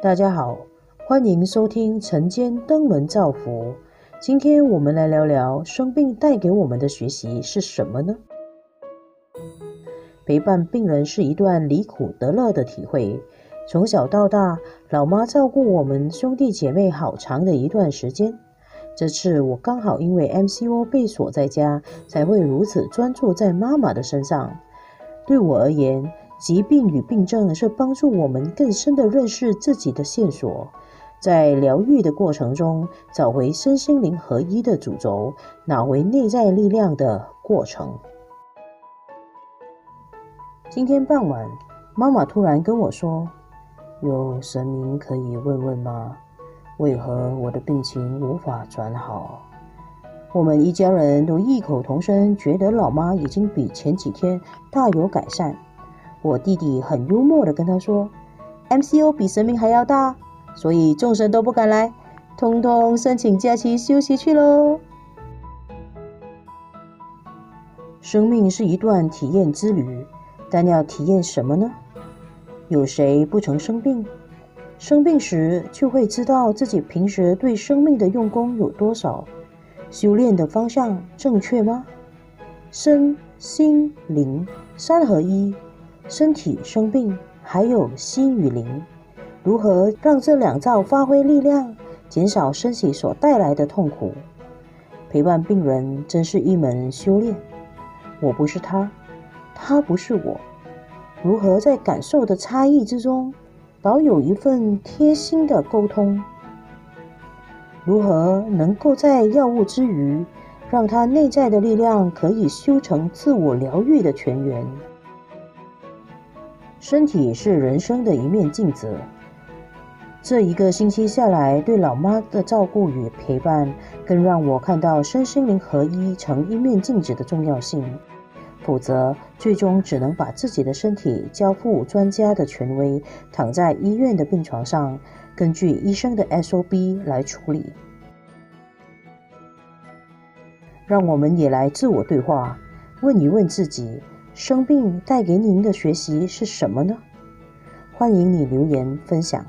大家好，欢迎收听晨间登门造福。今天我们来聊聊生病带给我们的学习是什么呢？陪伴病人是一段离苦得乐的体会。从小到大，老妈照顾我们兄弟姐妹好长的一段时间。这次我刚好因为 MCO 被锁在家，才会如此专注在妈妈的身上。对我而言，疾病与病症是帮助我们更深的认识自己的线索，在疗愈的过程中找回身心灵合一的主轴，拿回内在力量的过程。今天傍晚，妈妈突然跟我说：“有神明可以问问吗？为何我的病情无法转好？”我们一家人都异口同声，觉得老妈已经比前几天大有改善。我弟弟很幽默的跟他说：“MCO 比神明还要大，所以众神都不敢来，通通申请假期休息去喽。”生命是一段体验之旅。但要体验什么呢？有谁不曾生病？生病时就会知道自己平时对生命的用功有多少，修炼的方向正确吗？身心灵三合一，身体生病，还有心与灵，如何让这两兆发挥力量，减少身体所带来的痛苦？陪伴病人真是一门修炼。我不是他。他不是我，如何在感受的差异之中，保有一份贴心的沟通？如何能够在药物之余，让他内在的力量可以修成自我疗愈的泉源？身体是人生的一面镜子。这一个星期下来，对老妈的照顾与陪伴，更让我看到身心灵合一成一面镜子的重要性。否则，最终只能把自己的身体交付专家的权威，躺在医院的病床上，根据医生的 SOP 来处理。让我们也来自我对话，问一问自己：生病带给您的学习是什么呢？欢迎你留言分享。